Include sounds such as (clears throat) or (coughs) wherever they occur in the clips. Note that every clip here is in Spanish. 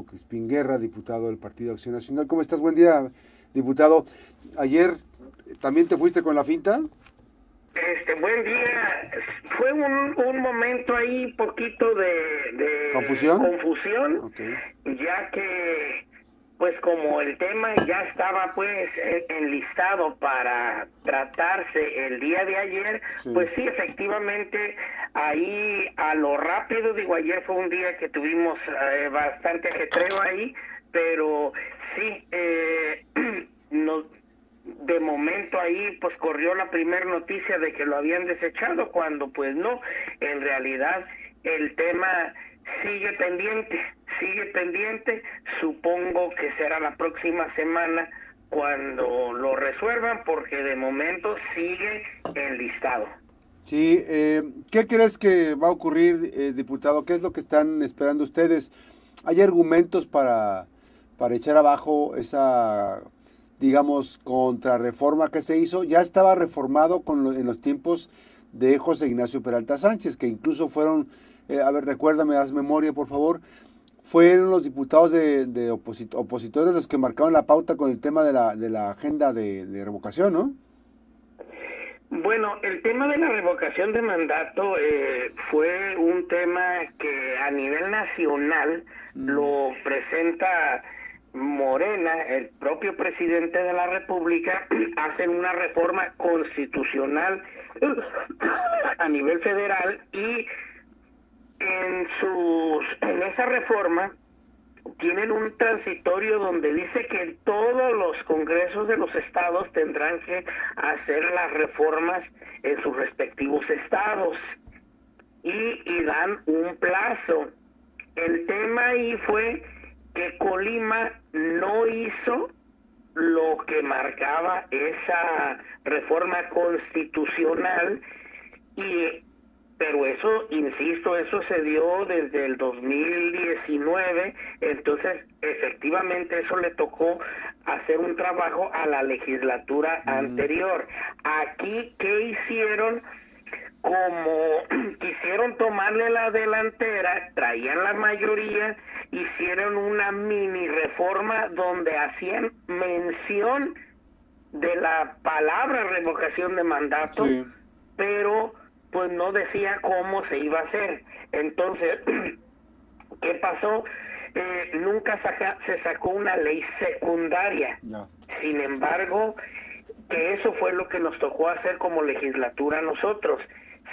Fernando Crispín Guerra, diputado del Partido Acción Nacional. ¿Cómo estás? Buen día, diputado. Ayer también te fuiste con la finta. Este, buen día. Fue un, un momento ahí poquito de, confusión, confusión ya que pues como el tema ya estaba pues enlistado para tratarse el día de ayer, pues sí, efectivamente, ahí a lo rápido, digo, ayer fue un día que tuvimos eh, bastante ajetreo ahí, pero sí, eh, (clears throat) de momento ahí pues corrió la primera noticia de que lo habían desechado, cuando pues no, en realidad el tema sigue pendiente, sigue pendiente, supongo que será la próxima semana cuando lo resuelvan porque de momento sigue enlistado. Sí, eh, ¿qué crees que va a ocurrir, eh, diputado? ¿Qué es lo que están esperando ustedes? ¿Hay argumentos para, para echar abajo esa, digamos, contrarreforma que se hizo? Ya estaba reformado con en los tiempos de José Ignacio Peralta Sánchez, que incluso fueron eh, a ver, recuérdame, haz memoria, por favor, fueron los diputados de, opositores los que marcaron la pauta con el tema de la, de la agenda de, revocación, ¿no? Bueno, el tema de la revocación de mandato eh, fue un tema que a nivel nacional mm. lo presenta Morena, el propio presidente de la República, (clears throat) hacen una reforma constitucional (clears throat) a nivel federal y en sus en esa reforma tienen un transitorio donde dice que todos los congresos de los estados tendrán que hacer las reformas en sus respectivos estados y, dan un plazo. El tema ahí fue que Colima no hizo lo que marcaba esa reforma constitucional y pero eso, insisto, eso se dio desde el 2019, entonces efectivamente eso le tocó hacer un trabajo a la legislatura anterior. Aquí, ¿qué hicieron? Como (clears throat) quisieron tomarle la delantera, traían la mayoría, hicieron una mini reforma donde hacían mención de la palabra revocación de mandato, pero pues no decía cómo se iba a hacer. Entonces, (clears throat) ¿qué pasó? Eh, nunca se sacó una ley secundaria. Sin embargo, que eso fue lo que nos tocó hacer como legislatura a nosotros.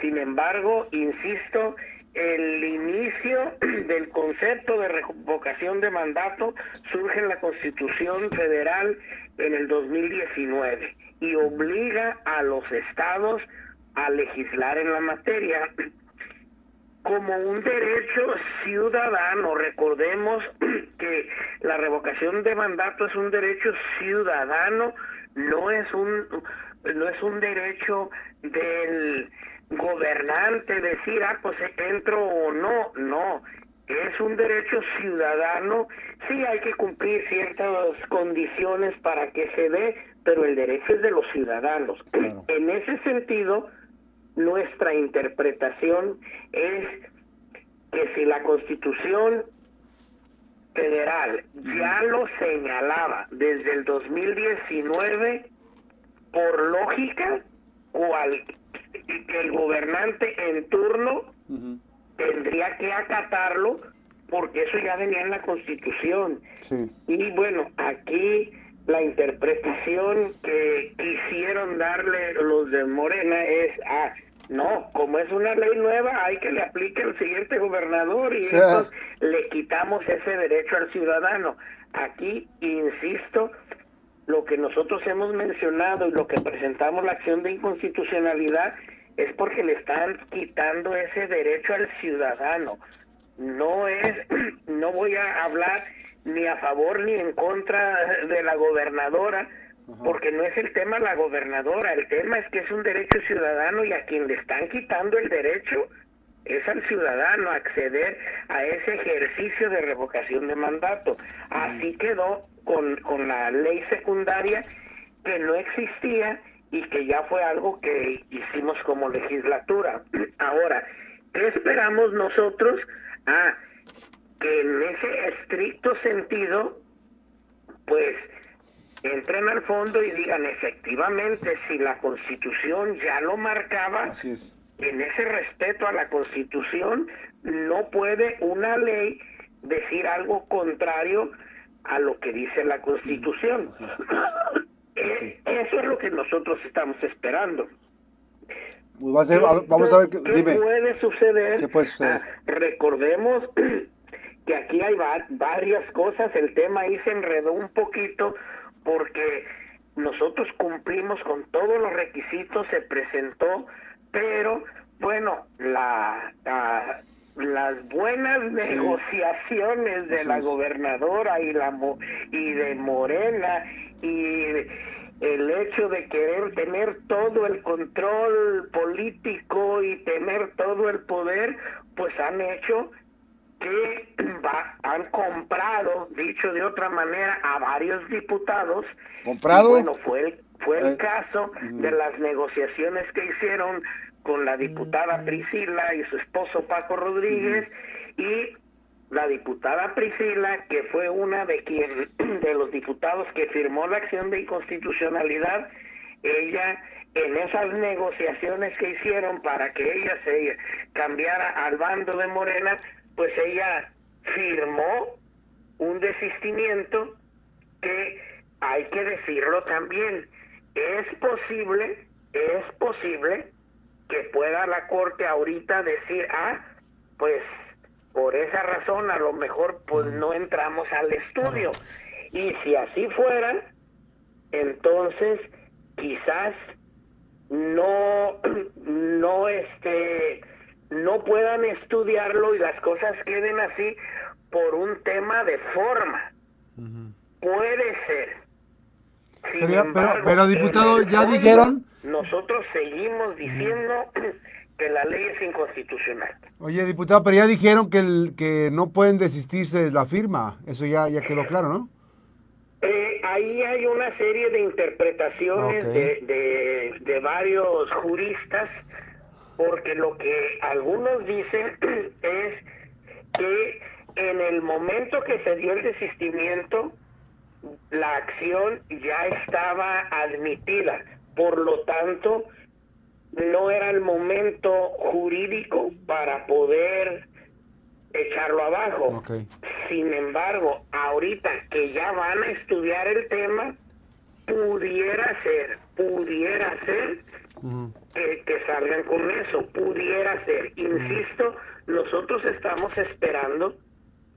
Sin embargo, insisto, el inicio (clears throat) del concepto de revocación de mandato surge en la Constitución Federal en el 2019 y obliga a los estados a legislar en la materia como un derecho ciudadano. Recordemos (clears throat) que la revocación de mandato es un derecho ciudadano, no es un no es un derecho del gobernante decir, ah, pues entro o no, no, es un derecho ciudadano, sí hay que cumplir ciertas condiciones para que se dé, pero el derecho es de los ciudadanos. En ese sentido, nuestra interpretación es que si la Constitución federal ya lo señalaba desde el 2019, por lógica, cual, que el gobernante en turno tendría que acatarlo porque eso ya venía en la Constitución. Y bueno, aquí la interpretación que quisieron darle los de Morena es, ah, no, como es una ley nueva, hay que le aplique al siguiente gobernador y entonces le quitamos ese derecho al ciudadano. Aquí, insisto, lo que nosotros hemos mencionado y lo que presentamos la acción de inconstitucionalidad es porque le están quitando ese derecho al ciudadano. No es, (clears throat) no voy a hablar ni a favor ni en contra de la gobernadora, porque no es el tema la gobernadora, el tema es que es un derecho ciudadano y a quien le están quitando el derecho es al ciudadano acceder a ese ejercicio de revocación de mandato. Así quedó con, con la ley secundaria que no existía y que ya fue algo que hicimos como legislatura. (clears throat) Ahora, ¿qué esperamos nosotros? Ah, que en ese estricto sentido, pues entren al fondo y digan efectivamente si la constitución ya lo marcaba, Así es. en ese respeto a la constitución no puede una ley decir algo contrario a lo que dice la constitución. (coughs) Eh, Eso es lo que nosotros estamos esperando. Pues va a ser- a- vamos a ver, qué- ¿Qué dime. puede suceder? ¿Qué puede suceder? Ah, recordemos (coughs) que aquí hay va- varias cosas. El tema ahí se enredó un poquito porque nosotros cumplimos con todos los requisitos, se presentó, pero bueno, la, la- las buenas negociaciones de la gobernadora y la y de Morena y el hecho de querer tener todo el control político y tener todo el poder, pues han hecho que va- han comprado, dicho de otra manera, a varios diputados. ¿Comprado? Bueno, fue el, fue el Eh, caso de las negociaciones que hicieron con la diputada Priscila y su esposo Paco Rodríguez y la diputada Priscila, que fue una de quien (clears throat) de los diputados que firmó la acción de inconstitucionalidad, ella en esas negociaciones que hicieron para que ella se cambiara al bando de Morena, pues ella firmó un desistimiento que hay que decirlo también. Es posible, es posible que pueda la corte ahorita decir, ah, pues por esa razón a lo mejor pues no entramos al estudio. Y si así fuera, entonces quizás no (clears throat) no este no puedan estudiarlo y las cosas queden así por un tema de forma. Puede ser. Sin Pero diputado, ¿ya dijeron? Nosotros seguimos diciendo que la ley es inconstitucional. Oye, diputado, pero ya dijeron que, el, que no pueden desistirse de la firma. Eso ya, ya quedó claro, ¿no? Eh, ahí hay una serie de interpretaciones de, de varios juristas, porque lo que algunos dicen (clears throat) es que en el momento que se dio el desistimiento, la acción ya estaba admitida, por lo tanto, no era el momento jurídico para poder echarlo abajo. Sin embargo, ahorita que ya van a estudiar el tema, pudiera ser, pudiera ser Ujú. que, que salgan con eso, pudiera ser. Insisto, nosotros estamos esperando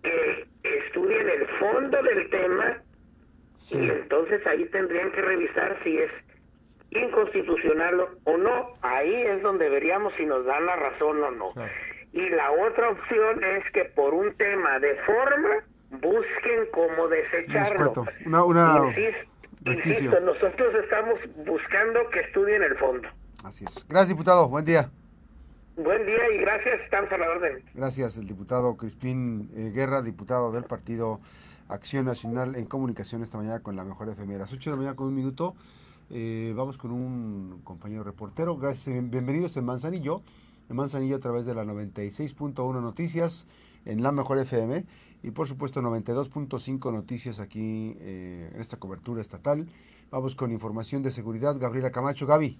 que estudien el fondo del tema Sí. y entonces ahí tendrían que revisar si es inconstitucional o no. Ahí es donde veríamos si nos dan la razón o no. Claro. Y la otra opción es que por un tema de forma busquen cómo desecharlo. Una, una Insis- resquicio. insisto, nosotros estamos buscando que estudien el fondo. Así es. Gracias, diputado. Buen día. Buen día y gracias, estamos a la orden. Gracias, el diputado Crispín eh, Guerra, diputado del Partido Acción Nacional en comunicación esta mañana con la mejor FM. A las 8 de la mañana con un minuto. eh, vamos con un compañero reportero. Gracias, eh, bienvenidos en Manzanillo. En Manzanillo a través de la 96.1 Noticias en la mejor FM y por supuesto 92.5 Noticias aquí eh, en esta cobertura estatal. Vamos con información de seguridad. Gabriela Camacho, Gaby.